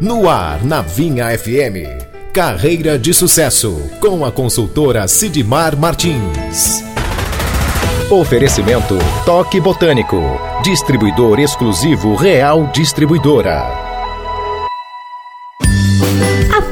No ar, na Vinha FM. Carreira de Sucesso, com a consultora Sidmar Martins. Oferecimento Toque Botânico, distribuidor exclusivo Real Distribuidora.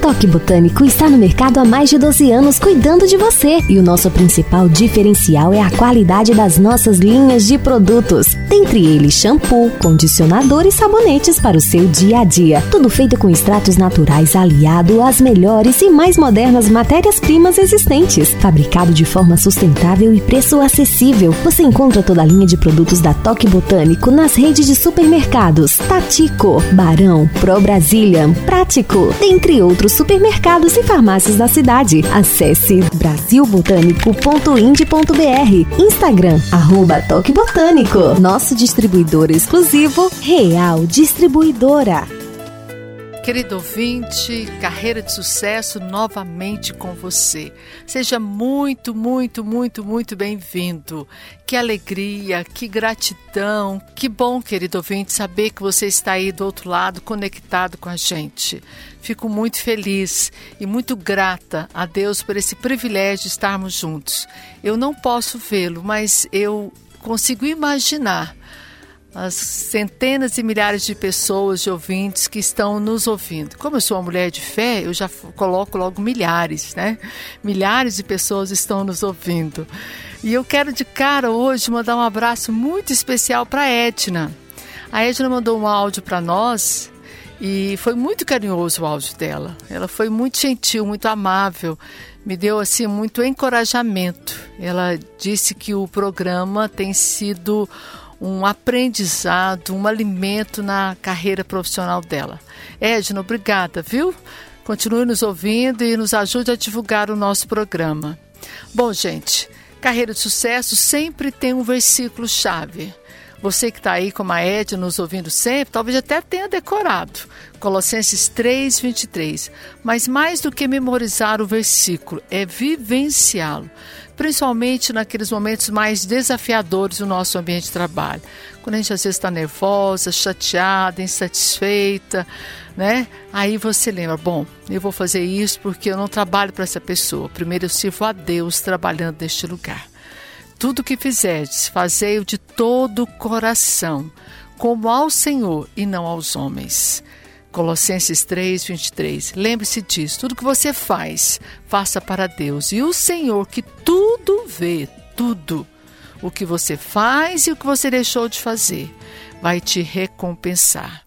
Toque Botânico está no mercado há mais de 12 anos cuidando de você. E o nosso principal diferencial é a qualidade das nossas linhas de produtos. Dentre eles, shampoo, condicionador e sabonetes para o seu dia a dia. Tudo feito com extratos naturais aliado às melhores e mais modernas matérias-primas existentes. Fabricado de forma sustentável e preço acessível. Você encontra toda a linha de produtos da Toque Botânico nas redes de supermercados Tatico, Barão, Pro Brasília, Prático, dentre outros supermercados e farmácias da cidade. Acesse brasilbotânico.ind.br Instagram, arroba Toque Botânico. Nosso distribuidor exclusivo, Real Distribuidora. Querido ouvinte, carreira de sucesso novamente com você. Seja muito, muito, muito, muito bem-vindo. Que alegria, que gratidão, que bom, querido ouvinte, saber que você está aí do outro lado conectado com a gente. Fico muito feliz e muito grata a Deus por esse privilégio de estarmos juntos. Eu não posso vê-lo, mas eu consigo imaginar as centenas e milhares de pessoas, de ouvintes que estão nos ouvindo. Como eu sou uma mulher de fé, eu já coloco logo milhares, né? Milhares de pessoas estão nos ouvindo. E eu quero de cara hoje mandar um abraço muito especial para Edna. A Edna mandou um áudio para nós e foi muito carinhoso o áudio dela. Ela foi muito gentil, muito amável, me deu assim muito encorajamento. Ela disse que o programa tem sido um aprendizado, um alimento na carreira profissional dela. Edna, obrigada, viu? Continue nos ouvindo e nos ajude a divulgar o nosso programa. Bom, gente, carreira de sucesso sempre tem um versículo chave. Você que está aí como a Ed nos ouvindo sempre, talvez até tenha decorado. Colossenses 3, 23. Mas mais do que memorizar o versículo, é vivenciá-lo principalmente naqueles momentos mais desafiadores do nosso ambiente de trabalho. Quando a gente às vezes está nervosa, chateada, insatisfeita, né? Aí você lembra, bom, eu vou fazer isso porque eu não trabalho para essa pessoa. Primeiro eu sirvo a Deus trabalhando neste lugar. Tudo que fizerdes, fazei-o de todo o coração, como ao Senhor e não aos homens. Colossenses 3, 23. Lembre-se disso. Tudo que você faz, faça para Deus. E o Senhor, que tudo vê, tudo, o que você faz e o que você deixou de fazer, vai te recompensar.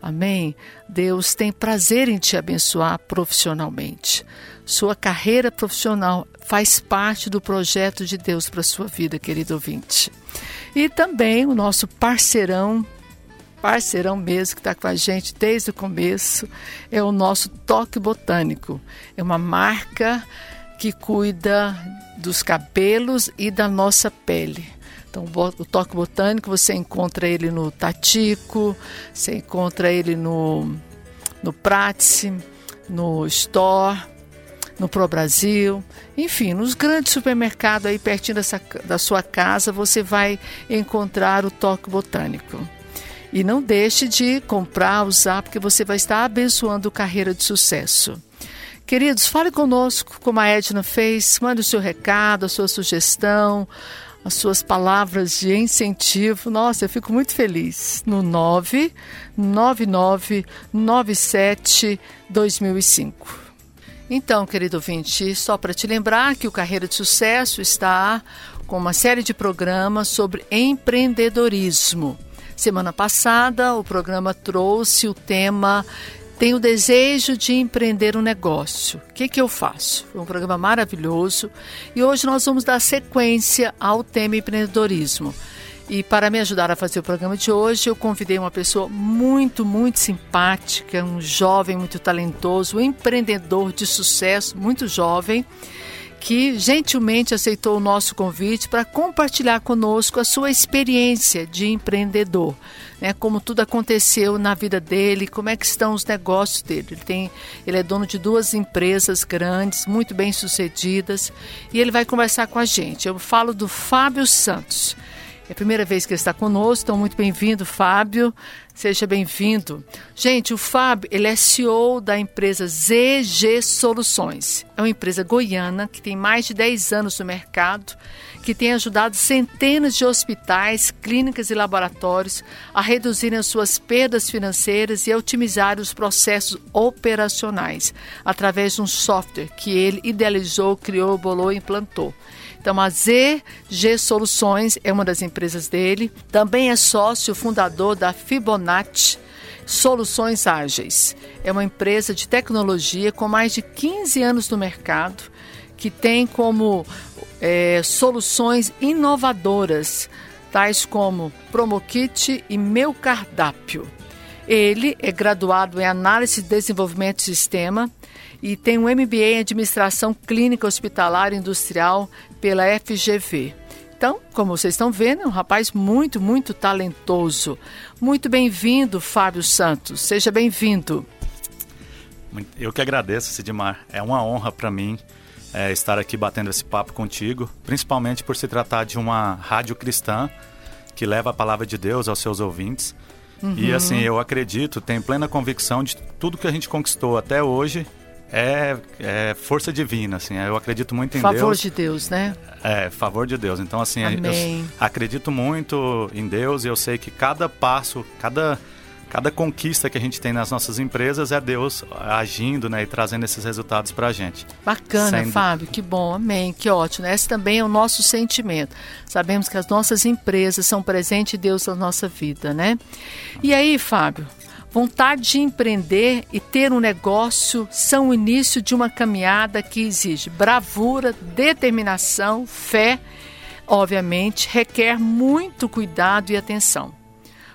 Amém? Deus tem prazer em te abençoar profissionalmente. Sua carreira profissional faz parte do projeto de Deus para a sua vida, querido ouvinte. E também o nosso parceirão parceirão mesmo que está com a gente desde o começo, é o nosso Toque Botânico. É uma marca que cuida dos cabelos e da nossa pele. Então, o Toque Botânico, você encontra ele no Tatico, você encontra ele no, no Pratice, no Store, no Pro Brasil, enfim, nos grandes supermercados aí pertinho dessa, da sua casa, você vai encontrar o Toque Botânico. E não deixe de comprar, usar, porque você vai estar abençoando carreira de sucesso. Queridos, fale conosco, como a Edna fez, mande o seu recado, a sua sugestão, as suas palavras de incentivo. Nossa, eu fico muito feliz. No 99997 2005. Então, querido ouvinte, só para te lembrar que o Carreira de Sucesso está com uma série de programas sobre empreendedorismo. Semana passada, o programa trouxe o tema Tenho desejo de empreender um negócio. O que, que eu faço? Foi um programa maravilhoso e hoje nós vamos dar sequência ao tema empreendedorismo. E para me ajudar a fazer o programa de hoje, eu convidei uma pessoa muito, muito simpática, um jovem muito talentoso, um empreendedor de sucesso, muito jovem que gentilmente aceitou o nosso convite para compartilhar conosco a sua experiência de empreendedor, né? Como tudo aconteceu na vida dele, como é que estão os negócios dele. Ele tem, ele é dono de duas empresas grandes, muito bem sucedidas, e ele vai conversar com a gente. Eu falo do Fábio Santos. É a primeira vez que ele está conosco, então muito bem-vindo, Fábio. Seja bem-vindo. Gente, o Fábio, ele é CEO da empresa ZG Soluções. É uma empresa goiana que tem mais de 10 anos no mercado, que tem ajudado centenas de hospitais, clínicas e laboratórios a reduzirem as suas perdas financeiras e a otimizar os processos operacionais através de um software que ele idealizou, criou, bolou e implantou. Então, a ZG Soluções é uma das empresas dele. Também é sócio fundador da Fibonacci Soluções Ágeis. É uma empresa de tecnologia com mais de 15 anos no mercado, que tem como é, soluções inovadoras, tais como PromoKit e Meu Cardápio. Ele é graduado em Análise e Desenvolvimento de Sistema e tem um MBA em Administração Clínica Hospitalar Industrial pela FGV. Então, como vocês estão vendo, é um rapaz muito, muito talentoso. Muito bem-vindo, Fábio Santos. Seja bem-vindo. Eu que agradeço, Sidmar. É uma honra para mim é, estar aqui batendo esse papo contigo, principalmente por se tratar de uma rádio cristã que leva a palavra de Deus aos seus ouvintes. Uhum. E assim, eu acredito, tenho plena convicção de tudo que a gente conquistou até hoje é, é, força divina, assim. Eu acredito muito em favor Deus. Favor de Deus, né? É, favor de Deus. Então, assim, eu acredito muito em Deus e eu sei que cada passo, cada, cada conquista que a gente tem nas nossas empresas é Deus agindo, né? E trazendo esses resultados para a gente. Bacana, Sendo... Fábio. Que bom, amém. Que ótimo. Esse também é o nosso sentimento. Sabemos que as nossas empresas são presente de Deus na nossa vida, né? E aí, Fábio, Vontade de empreender e ter um negócio são o início de uma caminhada que exige bravura, determinação, fé, obviamente, requer muito cuidado e atenção.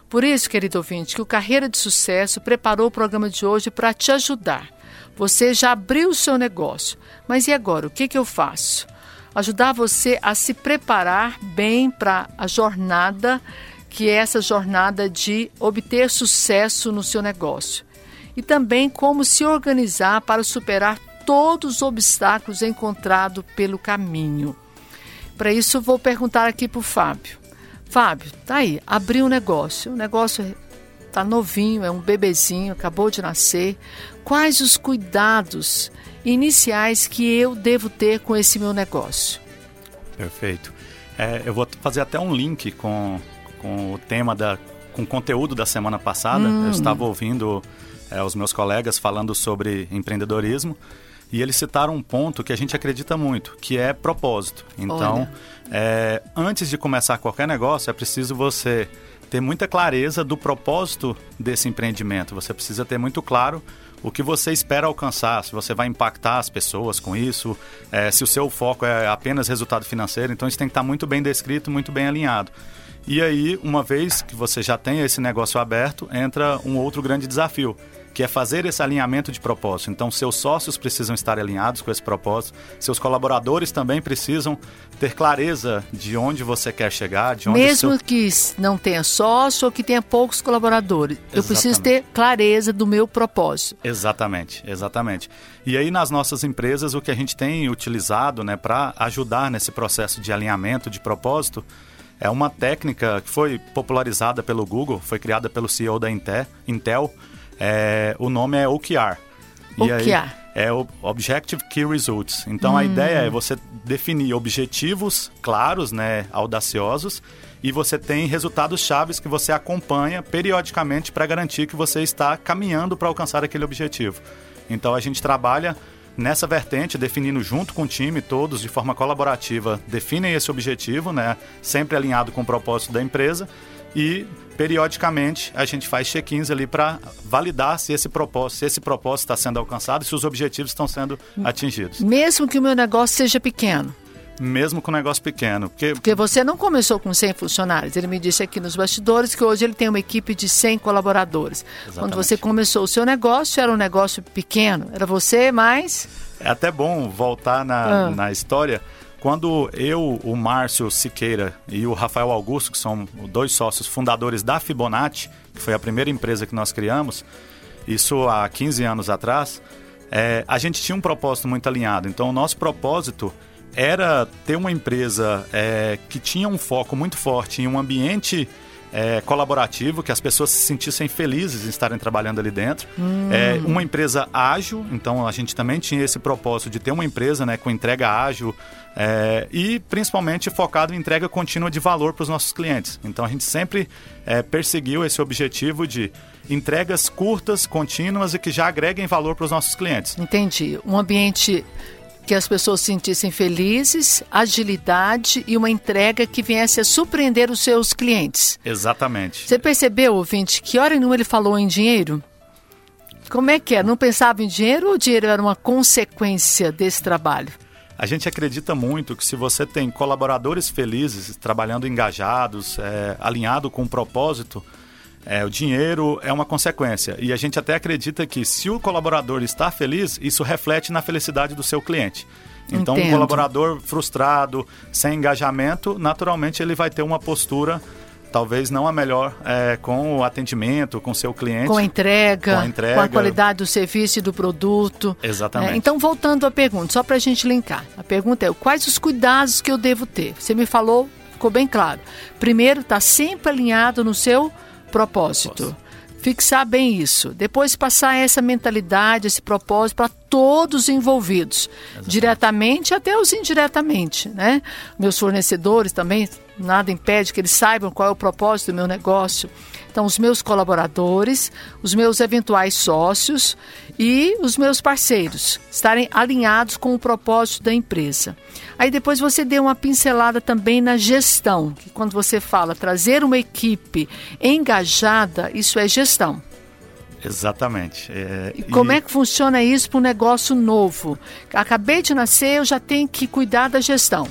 Por isso, querido ouvinte, que o Carreira de Sucesso preparou o programa de hoje para te ajudar. Você já abriu o seu negócio, mas e agora? O que, que eu faço? Ajudar você a se preparar bem para a jornada que é essa jornada de obter sucesso no seu negócio. E também como se organizar para superar todos os obstáculos encontrados pelo caminho. Para isso, vou perguntar aqui para o Fábio. Fábio, tá aí, abriu um negócio. O negócio está novinho, é um bebezinho, acabou de nascer. Quais os cuidados iniciais que eu devo ter com esse meu negócio? Perfeito. É, eu vou fazer até um link com com o tema da com o conteúdo da semana passada. Hum. Eu estava ouvindo é, os meus colegas falando sobre empreendedorismo e eles citaram um ponto que a gente acredita muito, que é propósito. Então, é, antes de começar qualquer negócio, é preciso você ter muita clareza do propósito desse empreendimento. Você precisa ter muito claro o que você espera alcançar, se você vai impactar as pessoas com isso, é, se o seu foco é apenas resultado financeiro. Então, isso tem que estar muito bem descrito, muito bem alinhado. E aí, uma vez que você já tem esse negócio aberto, entra um outro grande desafio, que é fazer esse alinhamento de propósito. Então, seus sócios precisam estar alinhados com esse propósito, seus colaboradores também precisam ter clareza de onde você quer chegar, de onde Mesmo seu... que não tenha sócio ou que tenha poucos colaboradores, exatamente. eu preciso ter clareza do meu propósito. Exatamente, exatamente. E aí, nas nossas empresas, o que a gente tem utilizado né, para ajudar nesse processo de alinhamento de propósito é uma técnica que foi popularizada pelo Google, foi criada pelo CEO da Intel. É, o nome é OKR. OKR. é o Objective Key Results. Então hum. a ideia é você definir objetivos claros, né, audaciosos, e você tem resultados chaves que você acompanha periodicamente para garantir que você está caminhando para alcançar aquele objetivo. Então a gente trabalha nessa vertente, definindo junto com o time, todos de forma colaborativa, definem esse objetivo, né? Sempre alinhado com o propósito da empresa e periodicamente a gente faz check-ins ali para validar se esse propósito, se esse propósito está sendo alcançado, se os objetivos estão sendo atingidos. Mesmo que o meu negócio seja pequeno mesmo com um negócio pequeno. Porque... porque você não começou com 100 funcionários. Ele me disse aqui nos bastidores que hoje ele tem uma equipe de 100 colaboradores. Exatamente. Quando você começou o seu negócio, era um negócio pequeno. Era você mais... É até bom voltar na, ah. na história. Quando eu, o Márcio Siqueira e o Rafael Augusto, que são dois sócios fundadores da Fibonacci, que foi a primeira empresa que nós criamos, isso há 15 anos atrás, é, a gente tinha um propósito muito alinhado. Então, o nosso propósito era ter uma empresa é, que tinha um foco muito forte em um ambiente é, colaborativo, que as pessoas se sentissem felizes em estarem trabalhando ali dentro. Hum. É, uma empresa ágil, então a gente também tinha esse propósito de ter uma empresa né, com entrega ágil é, e principalmente focado em entrega contínua de valor para os nossos clientes. Então a gente sempre é, perseguiu esse objetivo de entregas curtas, contínuas e que já agreguem valor para os nossos clientes. Entendi. Um ambiente que as pessoas se sentissem felizes, agilidade e uma entrega que viesse a surpreender os seus clientes. Exatamente. Você percebeu, ouvinte, que hora nenhuma ele falou em dinheiro? Como é que é? Não pensava em dinheiro ou o dinheiro era uma consequência desse trabalho? A gente acredita muito que se você tem colaboradores felizes, trabalhando engajados, é, alinhado com um propósito, é, o dinheiro é uma consequência. E a gente até acredita que se o colaborador está feliz, isso reflete na felicidade do seu cliente. Então, Entendo. um colaborador frustrado, sem engajamento, naturalmente ele vai ter uma postura talvez não a melhor é, com o atendimento, com o seu cliente. Com a entrega, com a, entrega. Com a qualidade do serviço e do produto. Exatamente. É, então, voltando à pergunta, só para a gente linkar. A pergunta é, quais os cuidados que eu devo ter? Você me falou, ficou bem claro. Primeiro, está sempre alinhado no seu propósito. Fixar bem isso. Depois passar essa mentalidade, esse propósito para todos os envolvidos, Exatamente. diretamente até os indiretamente, né? Meus fornecedores também, nada impede que eles saibam qual é o propósito do meu negócio. Então, os meus colaboradores, os meus eventuais sócios e os meus parceiros estarem alinhados com o propósito da empresa. Aí depois você deu uma pincelada também na gestão, que quando você fala trazer uma equipe engajada, isso é gestão. Exatamente. É, e como e... é que funciona isso para um negócio novo? Acabei de nascer, eu já tenho que cuidar da gestão.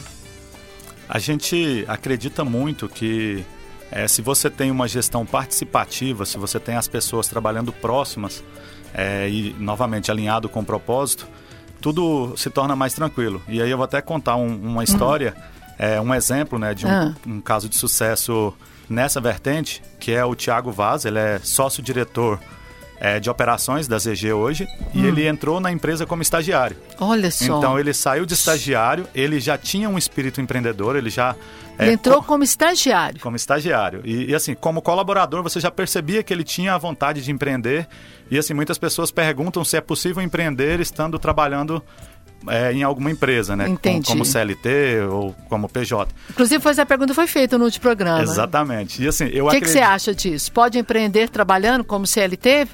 A gente acredita muito que é, se você tem uma gestão participativa, se você tem as pessoas trabalhando próximas é, e, novamente, alinhado com o propósito, tudo se torna mais tranquilo. E aí eu vou até contar um, uma história, uhum. é, um exemplo né, de um, uhum. um, caso de sucesso nessa vertente, que é o Tiago Vaz, ele é sócio-diretor é, de operações da ZG hoje e hum. ele entrou na empresa como estagiário. Olha só. Então ele saiu de estagiário, ele já tinha um espírito empreendedor, ele já. É, ele entrou como estagiário. Como estagiário. E, e, assim, como colaborador, você já percebia que ele tinha a vontade de empreender. E assim, muitas pessoas perguntam se é possível empreender estando trabalhando é, em alguma empresa, né? Entendi. Como, como CLT ou como PJ. Inclusive, foi essa pergunta foi feita no último programa. Exatamente. E assim, eu O que, acredito... que você acha disso? Pode empreender trabalhando como CLT?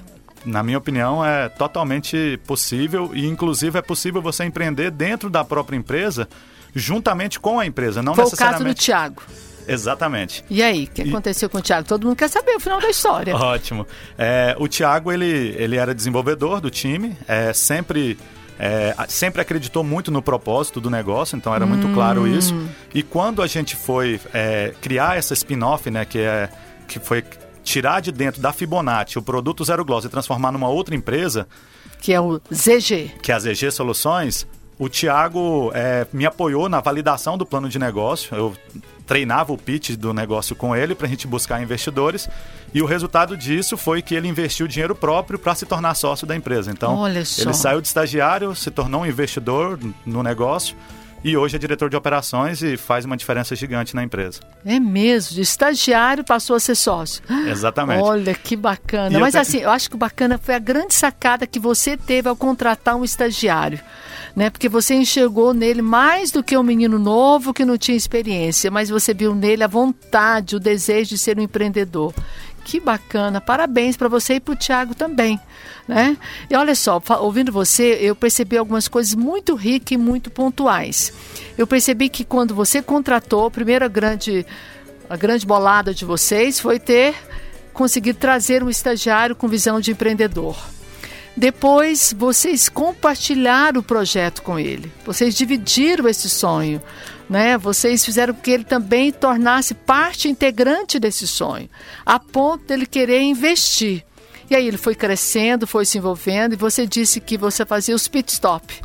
na minha opinião, é totalmente possível e, inclusive, é possível você empreender dentro da própria empresa, juntamente com a empresa, não Foi necessariamente. o caso do Tiago. Exatamente. E aí, o que e... aconteceu com o Tiago? Todo mundo quer saber o final da história. Ótimo. É, o Tiago, ele, ele era desenvolvedor do time, é, sempre... É, sempre acreditou muito no propósito do negócio, então era muito hum. claro isso. E quando a gente foi é, criar essa spin-off, né, que, é, que foi tirar de dentro da Fibonacci o produto Zero Gloss e transformar numa outra empresa... Que é o ZG. Que é a ZG Soluções. O Tiago é, me apoiou na validação do plano de negócio. Eu treinava o pitch do negócio com ele para a gente buscar investidores. E o resultado disso foi que ele investiu dinheiro próprio para se tornar sócio da empresa. Então, ele saiu de estagiário, se tornou um investidor no negócio e hoje é diretor de operações e faz uma diferença gigante na empresa. É mesmo, de estagiário passou a ser sócio. Exatamente. Olha que bacana. E Mas assim, eu acho que o bacana foi a grande sacada que você teve ao contratar um estagiário. Né? Porque você enxergou nele mais do que um menino novo que não tinha experiência, mas você viu nele a vontade, o desejo de ser um empreendedor. Que bacana, parabéns para você e para o Tiago também. Né? E olha só, ouvindo você, eu percebi algumas coisas muito ricas e muito pontuais. Eu percebi que quando você contratou, a primeira grande, a grande bolada de vocês foi ter conseguido trazer um estagiário com visão de empreendedor. Depois, vocês compartilharam o projeto com ele. Vocês dividiram esse sonho né? Vocês fizeram com que ele também tornasse parte integrante desse sonho, a ponto dele querer investir. E aí ele foi crescendo, foi se envolvendo, e você disse que você fazia os pit stop,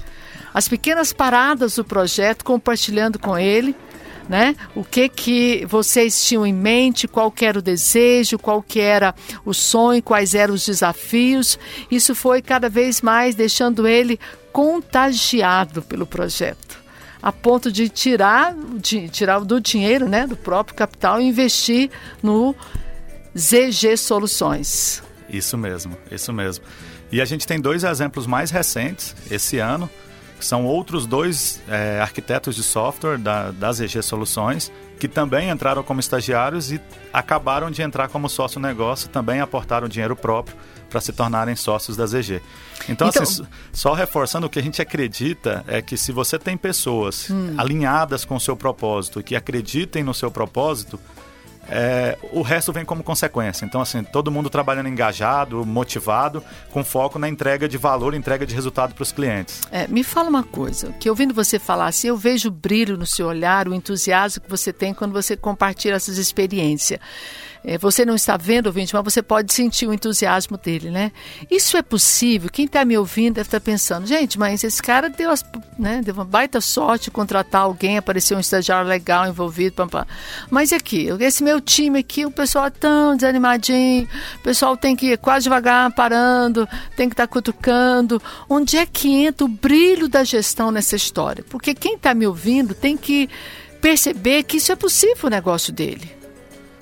as pequenas paradas do projeto, compartilhando com ele, né? O que que vocês tinham em mente, qual era o desejo, qual era o sonho, quais eram os desafios. Isso foi cada vez mais deixando ele contagiado pelo projeto a ponto de tirar, de, tirar do dinheiro, né, do próprio capital e investir no ZG Soluções. Isso mesmo, isso mesmo. E a gente tem dois exemplos mais recentes esse ano, são outros dois é, arquitetos de software da, da ZG Soluções, que também entraram como estagiários e acabaram de entrar como sócio negócio, também aportaram dinheiro próprio para se tornarem sócios da ZG. Então, então assim, só reforçando o que a gente acredita é que se você tem pessoas hum. alinhadas com o seu propósito que acreditem no seu propósito, é, o resto vem como consequência. Então, assim, todo mundo trabalhando engajado, motivado, com foco na entrega de valor, entrega de resultado para os clientes. É, me fala uma coisa, que ouvindo você falar assim, eu vejo o brilho no seu olhar, o entusiasmo que você tem quando você compartilha essas experiências. É, você não está vendo, ouvinte, mas você pode sentir o entusiasmo dele, né? Isso é possível? Quem está me ouvindo deve estar tá pensando, gente, mas esse cara deu, as, né, deu uma baita sorte contratar alguém, apareceu um estagiário legal envolvido, pam, pam. mas aqui, esse meu time aqui, o pessoal é tão desanimadinho, o pessoal tem que ir quase devagar, parando, tem que estar tá cutucando. Onde é que entra o brilho da gestão nessa história? Porque quem está me ouvindo tem que perceber que isso é possível o negócio dele.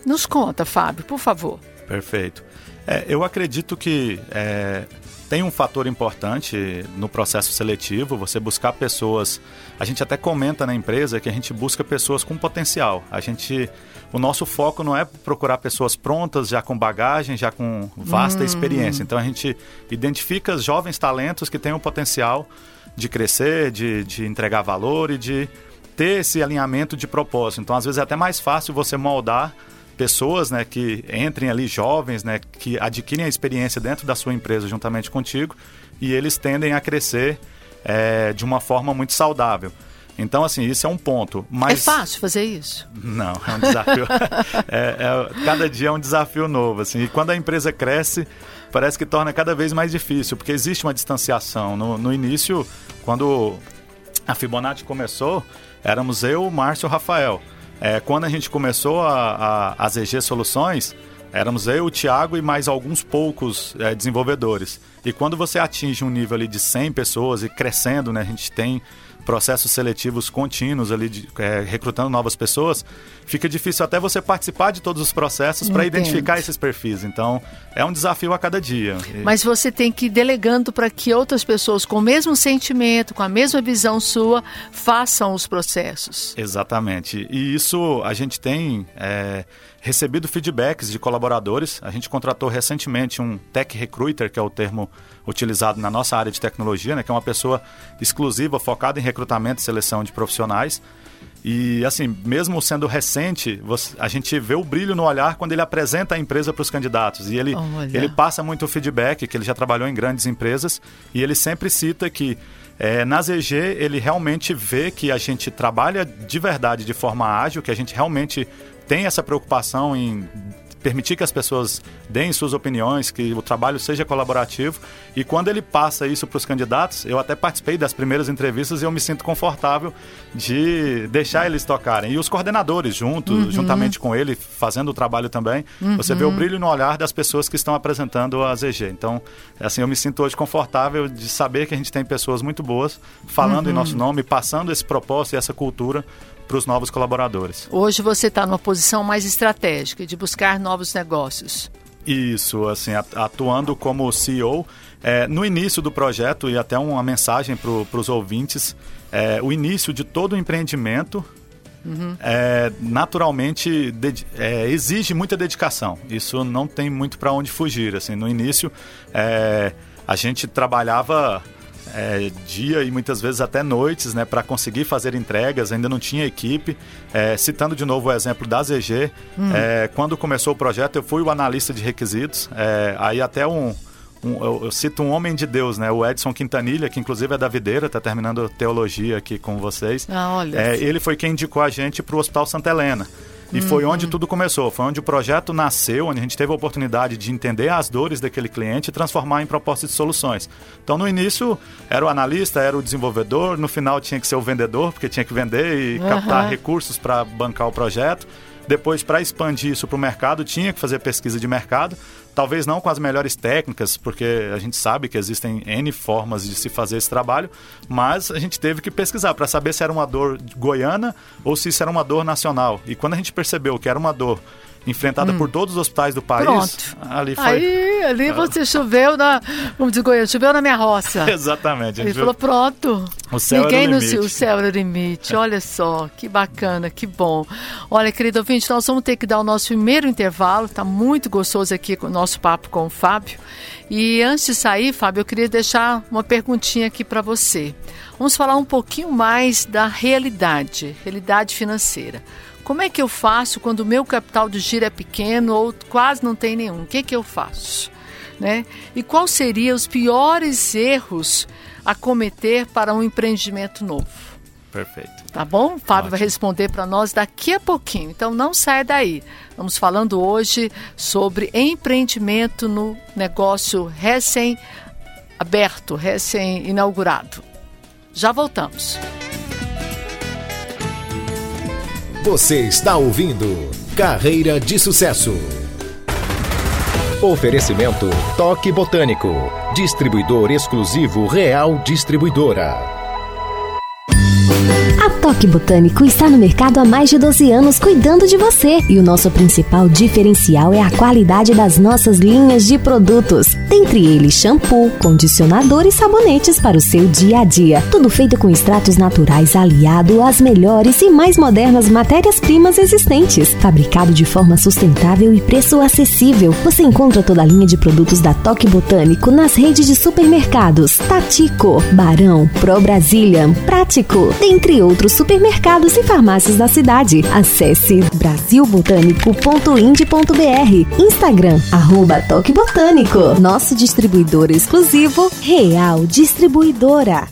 Nos conta, Fábio, por favor. Perfeito. É, eu acredito que é, tem um fator importante no processo seletivo, você buscar pessoas. A gente até comenta na empresa que a gente busca pessoas com potencial. A gente, o nosso foco não é procurar pessoas prontas, já com bagagem, já com vasta hum. experiência. Então a gente identifica jovens talentos que têm o potencial de crescer, de, de entregar valor e de ter esse alinhamento de propósito. Então às vezes é até mais fácil você moldar pessoas né, que entrem ali, jovens, né, que adquirem a experiência dentro da sua empresa juntamente contigo e eles tendem a crescer é, de uma forma muito saudável. Então, assim, isso é um ponto. Mas... É fácil fazer isso? Não, é um desafio. é, é, cada dia é um desafio novo. Assim, e quando a empresa cresce, parece que torna cada vez mais difícil, porque existe uma distanciação. No, no início, quando a Fibonacci começou, éramos eu, Márcio e o Rafael. É, quando a gente começou a, a, a ZG Soluções, éramos eu, o Thiago e mais alguns poucos é, desenvolvedores. E quando você atinge um nível ali de 100 pessoas e crescendo, né, a gente tem processos seletivos contínuos ali, de, é, recrutando novas pessoas, fica difícil até você participar de todos os processos para identificar esses perfis. Então, é um desafio a cada dia. Mas você tem que ir delegando para que outras pessoas com o mesmo sentimento, com a mesma visão sua, façam os processos. Exatamente. E isso a gente tem. É, recebido feedbacks de colaboradores. A gente contratou recentemente um tech recruiter, que é o termo utilizado na nossa área de tecnologia, né, que é uma pessoa exclusiva focada em recrutamento e seleção de profissionais. E assim, mesmo sendo recente, você, a gente vê o brilho no olhar quando ele apresenta a empresa para os candidatos. E ele, ele passa muito feedback, que ele já trabalhou em grandes empresas, e ele sempre cita que é, na ZG ele realmente vê que a gente trabalha de verdade de forma ágil, que a gente realmente tem essa preocupação em permitir que as pessoas deem suas opiniões, que o trabalho seja colaborativo. E quando ele passa isso para os candidatos, eu até participei das primeiras entrevistas e eu me sinto confortável de deixar eles tocarem. E os coordenadores juntos, uhum. juntamente com ele, fazendo o trabalho também, uhum. você vê o brilho no olhar das pessoas que estão apresentando a ZG. Então, assim, eu me sinto hoje confortável de saber que a gente tem pessoas muito boas falando uhum. em nosso nome, passando esse propósito e essa cultura para os novos colaboradores. Hoje você está numa posição mais estratégica de buscar novos negócios. Isso, assim, atuando como CEO. É, no início do projeto, e até uma mensagem para os ouvintes, é, o início de todo o empreendimento Uhum. É, naturalmente é, exige muita dedicação. Isso não tem muito para onde fugir. Assim, no início, é, a gente trabalhava é, dia e muitas vezes até noites né, para conseguir fazer entregas, ainda não tinha equipe. É, citando de novo o exemplo da ZG, hum. é, quando começou o projeto eu fui o analista de requisitos, é, aí até um, um eu, eu, cito um homem de Deus, né, o Edson Quintanilha, que inclusive é da Videira, está terminando teologia aqui com vocês. Ah, olha. É, ele foi quem indicou a gente para o Hospital Santa Helena. E uhum. foi onde tudo começou, foi onde o projeto nasceu, onde a gente teve a oportunidade de entender as dores daquele cliente e transformar em propostas de soluções. Então, no início, era o analista, era o desenvolvedor, no final tinha que ser o vendedor, porque tinha que vender e uhum. captar recursos para bancar o projeto. Depois, para expandir isso para o mercado, tinha que fazer pesquisa de mercado, talvez não com as melhores técnicas, porque a gente sabe que existem N formas de se fazer esse trabalho, mas a gente teve que pesquisar para saber se era uma dor goiana ou se isso era uma dor nacional. E quando a gente percebeu que era uma dor enfrentada hum. por todos os hospitais do país. Pronto. Ali foi. Aí, ali você choveu na. Como diz Goiânia, choveu na minha roça. Exatamente. Ele falou: pronto. O céu Ninguém era o limite. No, o céu era o limite. Olha só, que bacana, que bom. Olha, querido ouvinte, nós vamos ter que dar o nosso primeiro intervalo. Está muito gostoso aqui o nosso papo com o Fábio. E antes de sair, Fábio, eu queria deixar uma perguntinha aqui para você. Vamos falar um pouquinho mais da realidade, realidade financeira. Como é que eu faço quando o meu capital de giro é pequeno ou quase não tem nenhum? O que, que eu faço? Né? E quais seriam os piores erros a cometer para um empreendimento novo? Perfeito. Tá bom? O Fábio Ótimo. vai responder para nós daqui a pouquinho. Então não saia daí. Vamos falando hoje sobre empreendimento no negócio recém-aberto, recém-inaugurado. Já voltamos. Você está ouvindo Carreira de Sucesso. Oferecimento Toque Botânico. Distribuidor exclusivo Real Distribuidora. A Toque Botânico está no mercado há mais de 12 anos cuidando de você. E o nosso principal diferencial é a qualidade das nossas linhas de produtos. Dentre eles, shampoo, condicionador e sabonetes para o seu dia a dia. Tudo feito com extratos naturais aliado às melhores e mais modernas matérias-primas existentes. Fabricado de forma sustentável e preço acessível. Você encontra toda a linha de produtos da Toque Botânico nas redes de supermercados Tatico, Barão, Pro Brazilian, Prático, dentre outros outros supermercados e farmácias da cidade. Acesse brasilbotânico.ind.br Instagram, arroba Toque Botânico. Nosso distribuidor exclusivo, Real Distribuidora.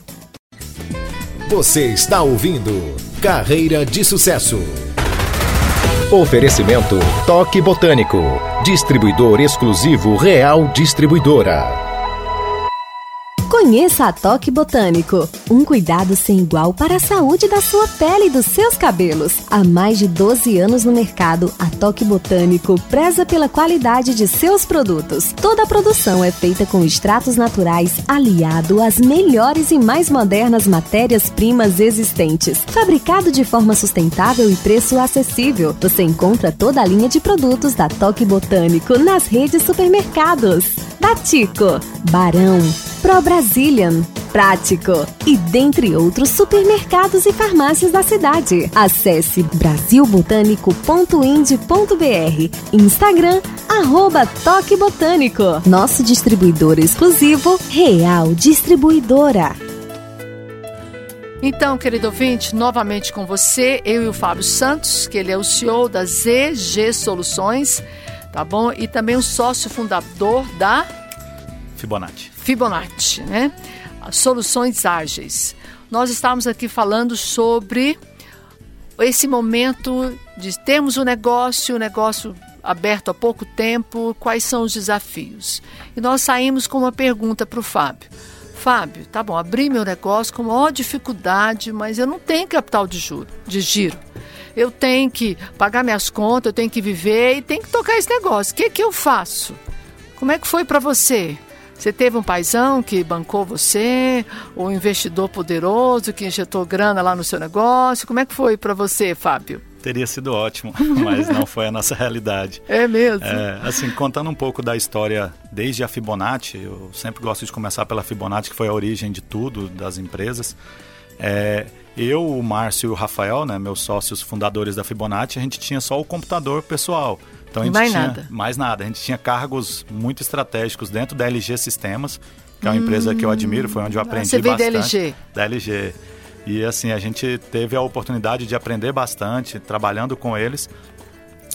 Você está ouvindo Carreira de Sucesso. Oferecimento Toque Botânico. Distribuidor exclusivo Real Distribuidora. Conheça a Toque Botânico, um cuidado sem igual para a saúde da sua pele e dos seus cabelos. Há mais de 12 anos no mercado, a Toque Botânico preza pela qualidade de seus produtos. Toda a produção é feita com extratos naturais aliado às melhores e mais modernas matérias-primas existentes. Fabricado de forma sustentável e preço acessível, você encontra toda a linha de produtos da Toque Botânico nas redes supermercados. Tatico, Barão, Pro Brazilian, Prático e dentre outros supermercados e farmácias da cidade. Acesse brasilbotânico.ind.br Instagram, arroba Toque Botânico. Nosso distribuidor exclusivo, Real Distribuidora. Então, querido ouvinte, novamente com você, eu e o Fábio Santos, que ele é o CEO da ZG Soluções, tá bom? E também o sócio fundador da Fibonacci. Fibonacci, né? Soluções ágeis. Nós estamos aqui falando sobre esse momento de termos um negócio, um negócio aberto há pouco tempo, quais são os desafios? E nós saímos com uma pergunta para o Fábio. Fábio, tá bom, abri meu negócio com maior dificuldade, mas eu não tenho capital de, juro, de giro. Eu tenho que pagar minhas contas, eu tenho que viver e tenho que tocar esse negócio. O que, que eu faço? Como é que foi para você? Você teve um paizão que bancou você, ou um investidor poderoso que injetou grana lá no seu negócio? Como é que foi para você, Fábio? Teria sido ótimo, mas não foi a nossa realidade. É mesmo? É, assim, contando um pouco da história desde a Fibonacci, eu sempre gosto de começar pela Fibonacci, que foi a origem de tudo, das empresas. É, eu, o Márcio e o Rafael, né, meus sócios fundadores da Fibonacci, a gente tinha só o computador pessoal. Então a gente mais tinha nada. mais nada. A gente tinha cargos muito estratégicos dentro da LG Sistemas, que é uma hum, empresa que eu admiro, foi onde eu aprendi você bastante. da LG? Da LG. E assim, a gente teve a oportunidade de aprender bastante trabalhando com eles.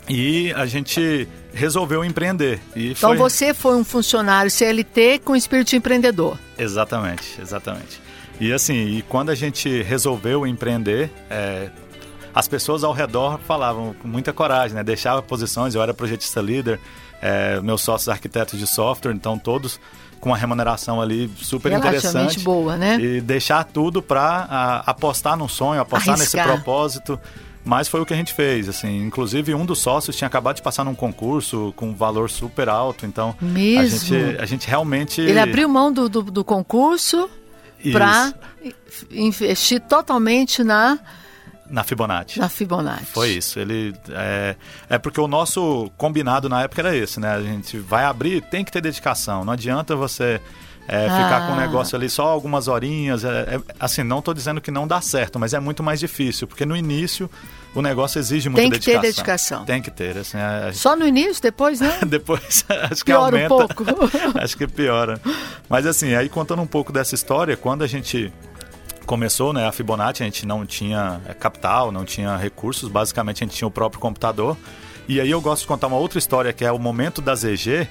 E a gente resolveu empreender. E então foi... você foi um funcionário CLT com espírito empreendedor. Exatamente, exatamente. E assim, e quando a gente resolveu empreender, é, as pessoas ao redor falavam com muita coragem, né? Deixava posições, eu era projetista líder, é, meus sócios arquitetos de software, então todos com uma remuneração ali super interessante. boa, né? E deixar tudo para apostar no sonho, apostar Arriscar. nesse propósito. mas foi o que a gente fez, assim. Inclusive, um dos sócios tinha acabado de passar num concurso com um valor super alto, então... Mesmo? A gente, a gente realmente... Ele abriu mão do, do, do concurso para investir totalmente na na Fibonacci. Na Fibonacci. Foi isso. Ele é, é porque o nosso combinado na época era esse, né? A gente vai abrir, tem que ter dedicação. Não adianta você é, ah. ficar com o negócio ali só algumas horinhas. É, é, assim, não estou dizendo que não dá certo, mas é muito mais difícil, porque no início o negócio exige muita dedicação. Tem que dedicação. ter dedicação. Tem que ter. Assim, a... Só no início, depois, né? depois, acho que piora aumenta. um pouco. acho que piora. Mas assim, aí contando um pouco dessa história, quando a gente começou, né, a Fibonacci, a gente não tinha é, capital, não tinha recursos, basicamente a gente tinha o próprio computador. E aí eu gosto de contar uma outra história, que é o momento da ZG,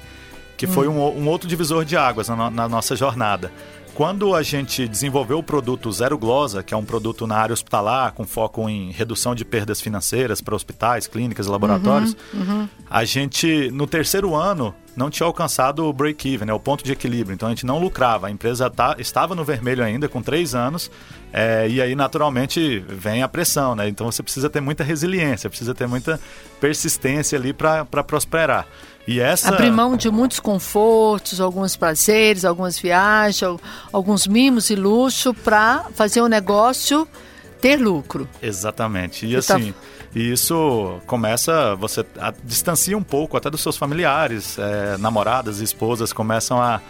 que hum. foi um, um, outro divisor de águas na, na nossa jornada. Quando a gente desenvolveu o produto Zero Glosa, que é um produto na área hospitalar, com foco em redução de perdas financeiras para hospitais, clínicas e laboratórios, uhum, uhum. a gente, no terceiro ano, não tinha alcançado o break-even, né, o ponto de equilíbrio. Então a gente não lucrava. A empresa tá, estava no vermelho ainda, com três anos, é, e aí naturalmente vem a pressão. Né? Então você precisa ter muita resiliência, precisa ter muita persistência ali para prosperar. E essa... Abrir mão de muitos confortos, alguns prazeres, algumas viagens, alguns mimos e luxo para fazer um negócio ter lucro. Exatamente. E tá assim, tá... isso começa, você a, distancia um pouco até dos seus familiares, é, namoradas, esposas começam a,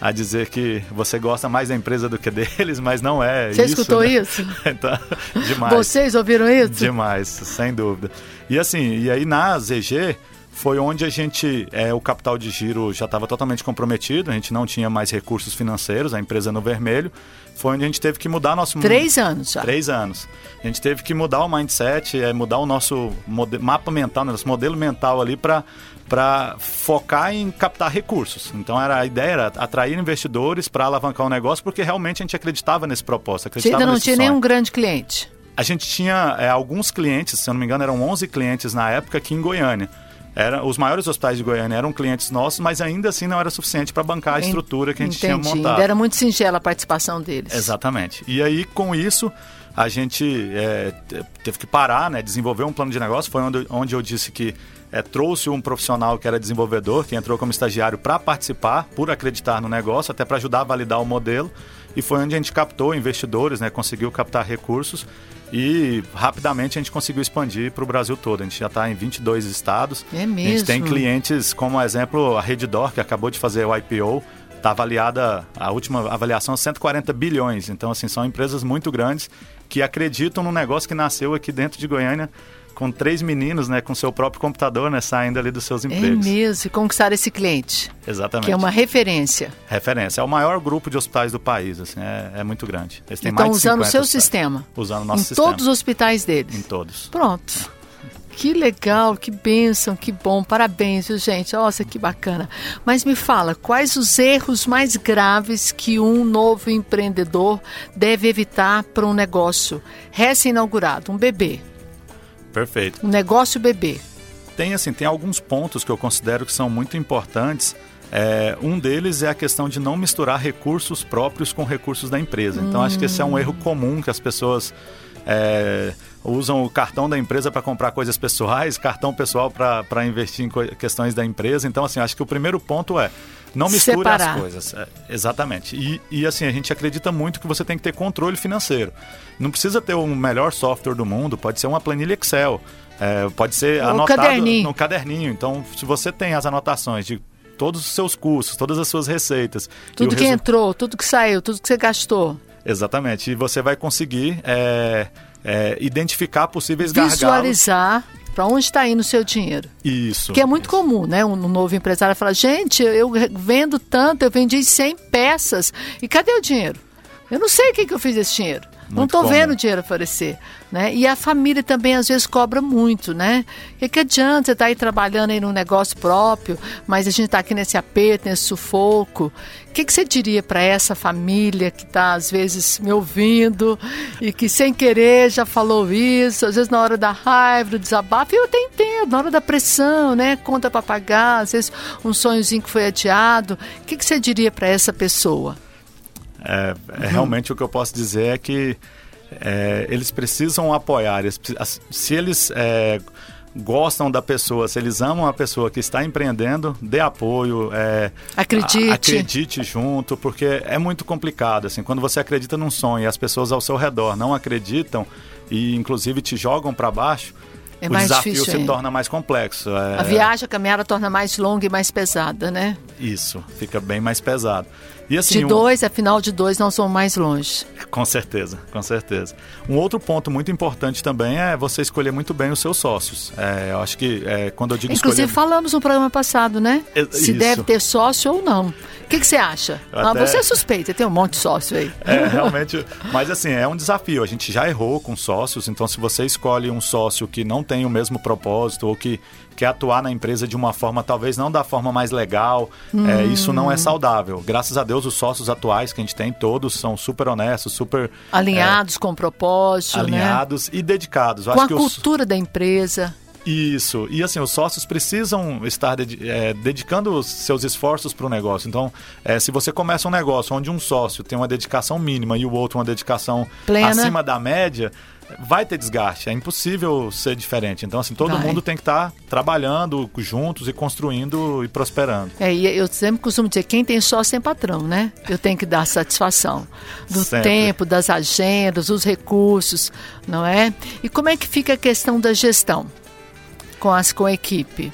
a dizer que você gosta mais da empresa do que deles, mas não é Você isso. Você escutou né? isso? então, demais. Vocês ouviram isso? Demais, sem dúvida. E assim, e aí na ZG foi onde a gente, é, o capital de giro já estava totalmente comprometido, a gente não tinha mais recursos financeiros, a empresa no vermelho. Foi onde a gente teve que mudar nosso... Três anos já. Três anos. A gente teve que mudar o mindset, é, mudar o nosso mapa mental, né, nosso modelo mental ali para para focar em captar recursos. Então era a ideia era atrair investidores para alavancar o negócio, porque realmente a gente acreditava nesse propósito. Acreditava Você ainda não tinha sonho. nenhum grande cliente? A gente tinha é, alguns clientes, se eu não me engano, eram 11 clientes na época aqui em Goiânia. Era, os maiores hospitais de Goiânia eram clientes nossos, mas ainda assim não era suficiente para bancar a estrutura que a gente Entendi. tinha montado. Era muito singela a participação deles. Exatamente. E aí, com isso, a gente é, teve que parar, né, desenvolver um plano de negócio. Foi onde, onde eu disse que é, trouxe um profissional que era desenvolvedor, que entrou como estagiário para participar, por acreditar no negócio, até para ajudar a validar o modelo. E foi onde a gente captou investidores, né, conseguiu captar recursos e rapidamente a gente conseguiu expandir para o Brasil todo. A gente já está em 22 estados. É mesmo? A gente tem clientes, como exemplo, a Reddor, que acabou de fazer o IPO, está avaliada, a última avaliação, 140 bilhões. Então, assim, são empresas muito grandes que acreditam no negócio que nasceu aqui dentro de Goiânia com três meninos, né, com seu próprio computador, né, saindo ali dos seus é empregos. É mesmo, e conquistar esse cliente. Exatamente. Que é uma referência. Referência. É o maior grupo de hospitais do país, assim, é, é muito grande. Eles têm então, mais usando o seu hospitais. sistema. Usando o nosso em sistema. Em todos os hospitais deles. Em todos. Pronto. Que legal, que bênção, que bom. Parabéns, viu, gente? Nossa, que bacana. Mas me fala, quais os erros mais graves que um novo empreendedor deve evitar para um negócio recém-inaugurado, um bebê? Perfeito. Um negócio bebê. Tem assim, tem alguns pontos que eu considero que são muito importantes. É, um deles é a questão de não misturar recursos próprios com recursos da empresa. Então, hum. acho que esse é um erro comum que as pessoas é, usam o cartão da empresa para comprar coisas pessoais, cartão pessoal para investir em questões da empresa. Então, assim, acho que o primeiro ponto é não misture Separar. as coisas. É, exatamente. E, e, assim, a gente acredita muito que você tem que ter controle financeiro. Não precisa ter o melhor software do mundo, pode ser uma planilha Excel. É, pode ser no anotado caderninho. no caderninho. Então, se você tem as anotações de todos os seus custos, todas as suas receitas. Tudo que resu... entrou, tudo que saiu, tudo que você gastou. Exatamente. E você vai conseguir é, é, identificar possíveis Visualizar para onde está indo o seu dinheiro. Isso. Que é muito isso. comum, né? Um novo empresário fala, gente, eu vendo tanto, eu vendi 100 peças, e cadê o dinheiro? Eu não sei o que, que eu fiz esse dinheiro. Muito não estou vendo o dinheiro aparecer. Né? E a família também às vezes cobra muito, né? O que, que adianta você estar tá aí trabalhando aí num negócio próprio, mas a gente está aqui nesse aperto, nesse sufoco. O que, que você diria para essa família que está às vezes me ouvindo e que sem querer já falou isso, às vezes na hora da raiva, do desabafo, eu até entendo, na hora da pressão, né? Conta para pagar, às vezes um sonhozinho que foi adiado. O que, que você diria para essa pessoa? É, uhum. Realmente o que eu posso dizer é que é, eles precisam apoiar. Eles, se eles é, gostam da pessoa, se eles amam a pessoa que está empreendendo, dê apoio, é, acredite. A, acredite junto, porque é muito complicado. Assim, quando você acredita num sonho e as pessoas ao seu redor não acreditam e inclusive te jogam para baixo, é o desafio difícil, se é. torna mais complexo. É... A viagem, a caminhada torna mais longa e mais pesada, né? Isso, fica bem mais pesado. E, assim, de dois, um... afinal de dois não são mais longe. Com certeza, com certeza. Um outro ponto muito importante também é você escolher muito bem os seus sócios. É, eu acho que é, quando eu digo Inclusive escolher... falamos no programa passado, né? É, Se isso. deve ter sócio ou não. O que, que você acha? Ah, até... Ah, você é suspeita, tem um monte de sócio aí. É, realmente. mas assim, é um desafio. A gente já errou com sócios, então se você escolhe um sócio que não tem o mesmo propósito ou que quer atuar na empresa de uma forma, talvez não da forma mais legal, hum. é, isso não é saudável. Graças a Deus, os sócios atuais que a gente tem, todos são super honestos, super. Alinhados é, com o propósito. Né? Alinhados né? e dedicados. Eu com a cultura os... da empresa. Isso. E assim, os sócios precisam estar é, dedicando seus esforços para o negócio. Então, é, se você começa um negócio onde um sócio tem uma dedicação mínima e o outro uma dedicação Plena. acima da média, vai ter desgaste. É impossível ser diferente. Então, assim, todo vai. mundo tem que estar tá trabalhando juntos e construindo e prosperando. É, e eu sempre costumo dizer, quem tem sócio tem patrão, né? Eu tenho que dar satisfação do sempre. tempo, das agendas, dos recursos, não é? E como é que fica a questão da gestão com, as, com a equipe?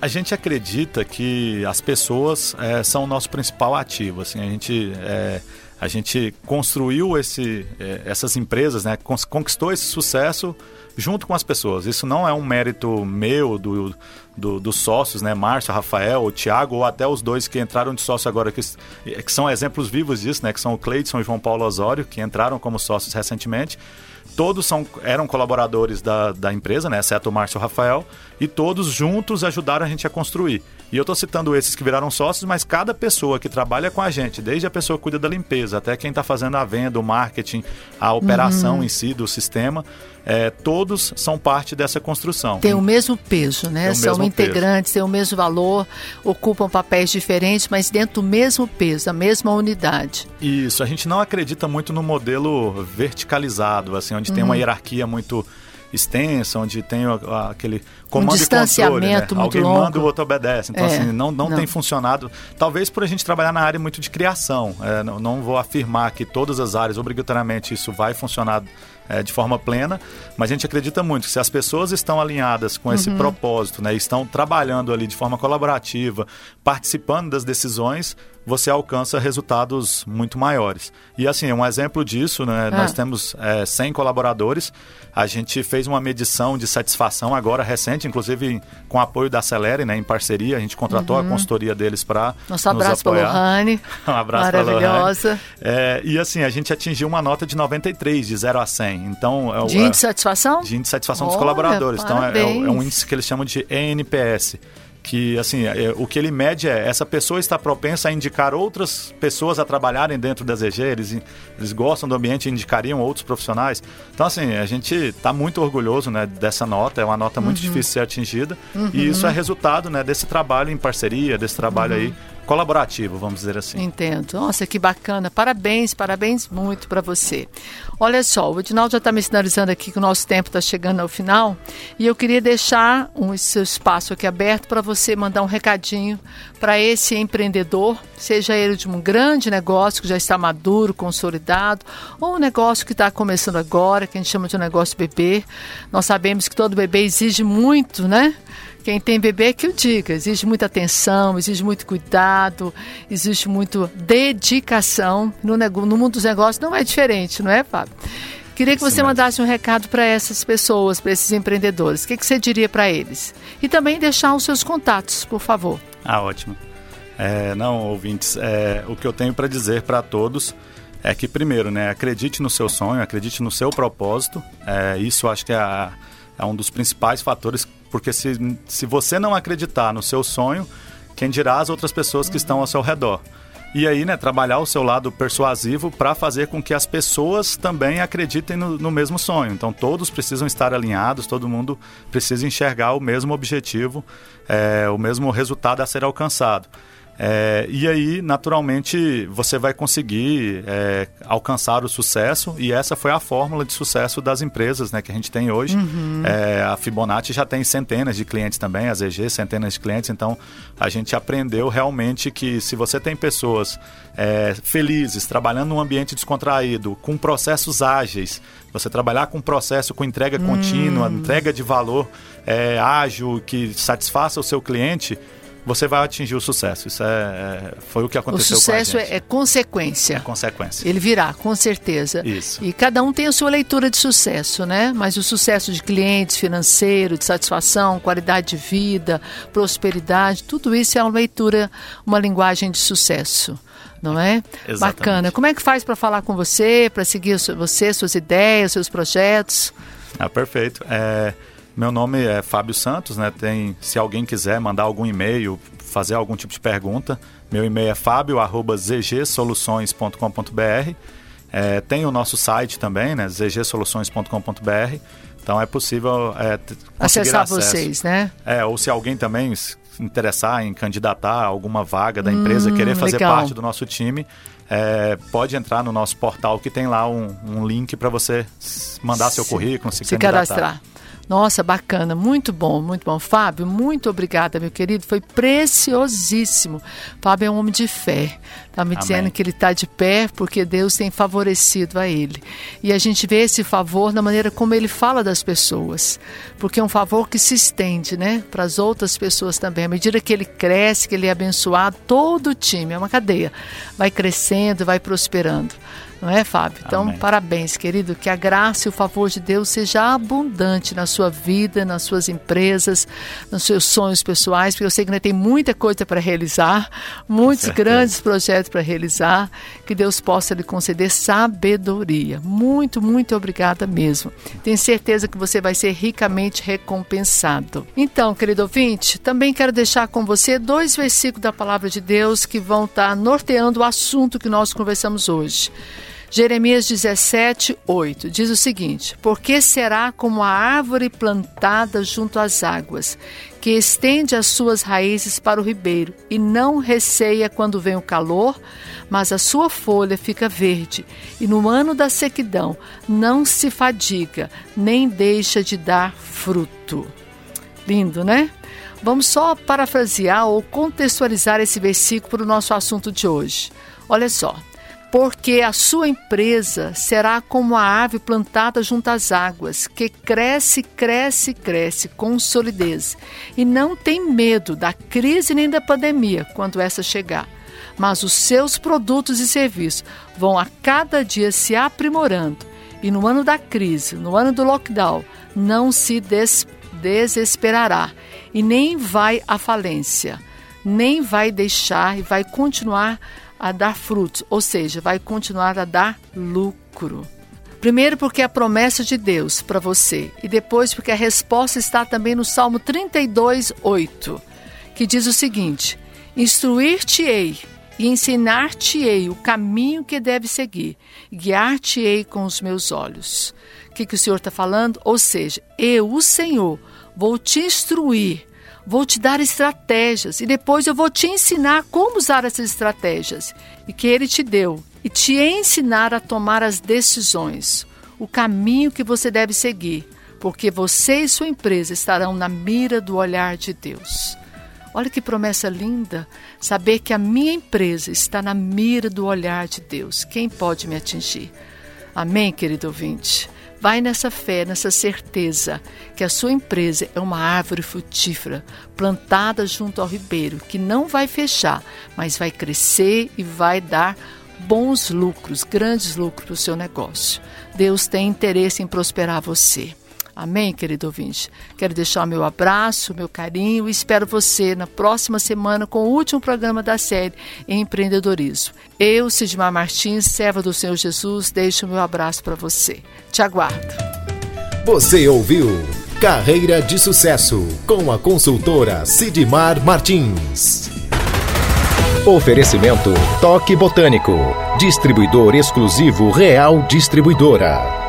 A gente acredita que as pessoas é, são o nosso principal ativo. Assim, a gente é, a gente construiu esse, é, essas empresas, né, conquistou esse sucesso junto com as pessoas. Isso não é um mérito meu, do, do, dos sócios, né, Márcio, Rafael, o Thiago, ou até os dois que entraram de sócio agora, que, que são exemplos vivos disso, né, que são o Cleidson e o João Paulo Osório, que entraram como sócios recentemente. Todos são, eram colaboradores da, da empresa, né, exceto o Márcio e o Rafael, e todos juntos ajudaram a gente a construir. E eu estou citando esses que viraram sócios, mas cada pessoa que trabalha com a gente, desde a pessoa que cuida da limpeza até quem está fazendo a venda, o marketing, a operação uhum. em si do sistema, é, todos são parte dessa construção. Tem o mesmo peso, né? São integrantes, peso. têm o mesmo valor, ocupam papéis diferentes, mas dentro do mesmo peso, da mesma unidade. Isso, a gente não acredita muito no modelo verticalizado, assim, onde uhum. tem uma uhum. hierarquia muito extensa, onde tem aquele comando um distanciamento e controle, né? Alguém longo. manda, o outro obedece. Então, é, assim, não, não, não, tem funcionado. Talvez por a gente trabalhar na área muito de criação. É, não, não vou afirmar que todas as áreas, obrigatoriamente, isso vai funcionar é, de forma plena, mas a gente acredita muito que se as pessoas estão alinhadas com esse uhum. propósito, né, estão trabalhando ali de forma colaborativa, participando das decisões, você alcança resultados muito maiores. E assim, um exemplo disso, né, ah. nós temos é, 100 colaboradores, a gente fez uma medição de satisfação agora recente, inclusive com apoio da Acelere, né, em parceria, a gente contratou uhum. a consultoria deles para Nosso abraço para Lohane. um abraço para Maravilhosa. É, e assim, a gente atingiu uma nota de 93, de 0 a 100. Então, é, de índice de satisfação? De índice de satisfação Olha, dos colaboradores. Então, é, é, um índice que eles chamam de ENPS que assim é, o que ele mede é essa pessoa está propensa a indicar outras pessoas a trabalharem dentro da ZG, eles, eles gostam do ambiente e indicariam outros profissionais. Então assim, a gente está muito orgulhoso né, dessa nota, é uma nota muito uhum. difícil de ser atingida uhum. e isso é resultado né, desse trabalho em parceria, desse trabalho uhum. aí colaborativo, vamos dizer assim. Entendo. Nossa, que bacana. Parabéns, parabéns muito para você. Olha só, o Edinaldo já está me sinalizando aqui que o nosso tempo está chegando ao final e eu queria deixar um seu espaço aqui aberto para você mandar um recadinho para esse empreendedor, seja ele de um grande negócio que já está maduro, consolidado, ou um negócio que está começando agora, que a gente chama de um negócio bebê. Nós sabemos que todo bebê exige muito, né? Quem tem bebê que o diga. Exige muita atenção, exige muito cuidado, existe muito dedicação. No, no mundo dos negócios não é diferente, não é, Fábio? Queria que você mandasse um recado para essas pessoas, para esses empreendedores. O que, que você diria para eles? E também deixar os seus contatos, por favor. Ah, ótimo. É, não, ouvintes, é, o que eu tenho para dizer para todos é que, primeiro, né, acredite no seu sonho, acredite no seu propósito. É, isso acho que é, a, é um dos principais fatores porque se, se você não acreditar no seu sonho, quem dirá as outras pessoas que estão ao seu redor. E aí, né, trabalhar o seu lado persuasivo para fazer com que as pessoas também acreditem no, no, mesmo sonho. Então, todos precisam estar alinhados, todo mundo precisa enxergar o mesmo objetivo, é, o mesmo resultado a ser alcançado. É, e aí, naturalmente, você vai conseguir é, alcançar o sucesso, e essa foi a fórmula de sucesso das empresas né, que a gente tem hoje. Uhum. É, a Fibonacci já tem centenas de clientes também, a ZG centenas de clientes, então a gente aprendeu realmente que se você tem pessoas é, felizes, trabalhando num ambiente descontraído, com processos ágeis, você trabalhar com processo com entrega hum. contínua, entrega de valor é, ágil, que satisfaça o seu cliente, você vai atingir o sucesso. Isso é, é foi o que aconteceu o sucesso com a gente. É, é consequência. É consequência. Ele virá, com certeza. Isso. E cada um tem a sua leitura de sucesso, né? Mas o sucesso de clientes, financeiro, de satisfação, qualidade de vida, prosperidade, tudo isso é uma leitura, uma linguagem de sucesso não é? Exatamente. Bacana. Como é que faz para falar com você, para seguir você, suas ideias, seus projetos? Ah, perfeito. É, meu nome é Fábio Santos, né? Tem, se alguém quiser mandar algum e-mail, fazer algum tipo de pergunta, meu e-mail é fabio@zgsoluções.com.br. É, tem o nosso site também, né? zgsoluções.com.br. Então é possível é, acessar acesso. vocês, né? É, ou se alguém também se interessar em candidatar alguma vaga da empresa, hum, querer fazer legal. parte do nosso time, é, pode entrar no nosso portal que tem lá um, um link para você mandar seu currículo, se, se cadastrar. Nossa, bacana, muito bom, muito bom. Fábio, muito obrigada, meu querido, foi preciosíssimo. Fábio é um homem de fé. Está me Amém. dizendo que ele está de pé porque Deus tem favorecido a ele. E a gente vê esse favor na maneira como ele fala das pessoas, porque é um favor que se estende, né, para as outras pessoas também. À medida que ele cresce, que ele é abençoado, todo o time, é uma cadeia, vai crescendo, vai prosperando. Não é, Fábio? Então, Amém. parabéns, querido. Que a graça e o favor de Deus seja abundante na sua vida, nas suas empresas, nos seus sonhos pessoais, porque eu sei que ainda tem muita coisa para realizar, muitos grandes projetos para realizar. Que Deus possa lhe conceder sabedoria. Muito, muito obrigada mesmo. Tenho certeza que você vai ser ricamente recompensado. Então, querido ouvinte, também quero deixar com você dois versículos da palavra de Deus que vão estar norteando o assunto que nós conversamos hoje. Jeremias 17, 8 diz o seguinte: Porque será como a árvore plantada junto às águas, que estende as suas raízes para o ribeiro e não receia quando vem o calor, mas a sua folha fica verde, e no ano da sequidão não se fadiga, nem deixa de dar fruto. Lindo, né? Vamos só parafrasear ou contextualizar esse versículo para o nosso assunto de hoje. Olha só, porque a sua empresa será como a ave plantada junto às águas, que cresce, cresce, cresce com solidez, e não tem medo da crise nem da pandemia quando essa chegar. Mas os seus produtos e serviços vão a cada dia se aprimorando, e no ano da crise, no ano do lockdown, não se des desesperará e nem vai à falência, nem vai deixar e vai continuar a dar frutos, ou seja, vai continuar a dar lucro. Primeiro, porque é a promessa de Deus para você, e depois, porque a resposta está também no Salmo 32, 8, que diz o seguinte: Instruir-te-ei e ensinar-te-ei o caminho que deve seguir, guiar-te-ei com os meus olhos. O que, que o Senhor está falando? Ou seja, eu, o Senhor, vou te instruir vou te dar estratégias e depois eu vou te ensinar como usar essas estratégias e que ele te deu e te ensinar a tomar as decisões, o caminho que você deve seguir, porque você e sua empresa estarão na mira do olhar de Deus. Olha que promessa linda, saber que a minha empresa está na mira do olhar de Deus. Quem pode me atingir? Amém, querido ouvinte? Vai nessa fé, nessa certeza que a sua empresa é uma árvore frutífera plantada junto ao ribeiro, que não vai fechar, mas vai crescer e vai dar bons lucros, grandes lucros para o seu negócio. Deus tem interesse em prosperar você. Amém, querido ouvinte? Quero deixar meu abraço, meu carinho e espero você na próxima semana com o último programa da série Empreendedorismo. Eu, Sidmar Martins, serva do Senhor Jesus, deixo o meu abraço para você. Te aguardo. Você ouviu Carreira de Sucesso com a consultora Sidmar Martins. Oferecimento Toque Botânico, distribuidor exclusivo Real Distribuidora.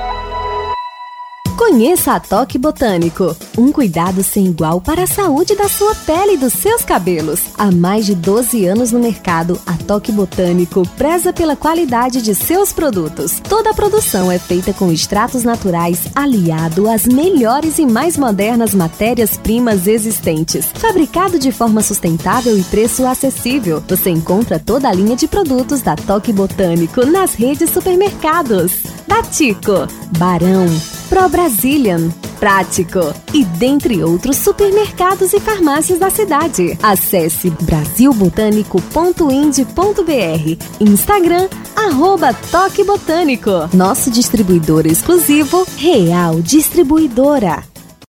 Conheça a Toque Botânico, um cuidado sem igual para a saúde da sua pele e dos seus cabelos. Há mais de 12 anos no mercado, a Toque Botânico preza pela qualidade de seus produtos. Toda a produção é feita com extratos naturais aliado às melhores e mais modernas matérias-primas existentes. Fabricado de forma sustentável e preço acessível, você encontra toda a linha de produtos da Toque Botânico nas redes supermercados. Datico, Barão, Pro Brazilian, Prático e dentre outros supermercados e farmácias da cidade. Acesse brasilbotânico.ind.br Instagram, arroba Toque Botânico. Nosso distribuidor exclusivo, Real Distribuidora.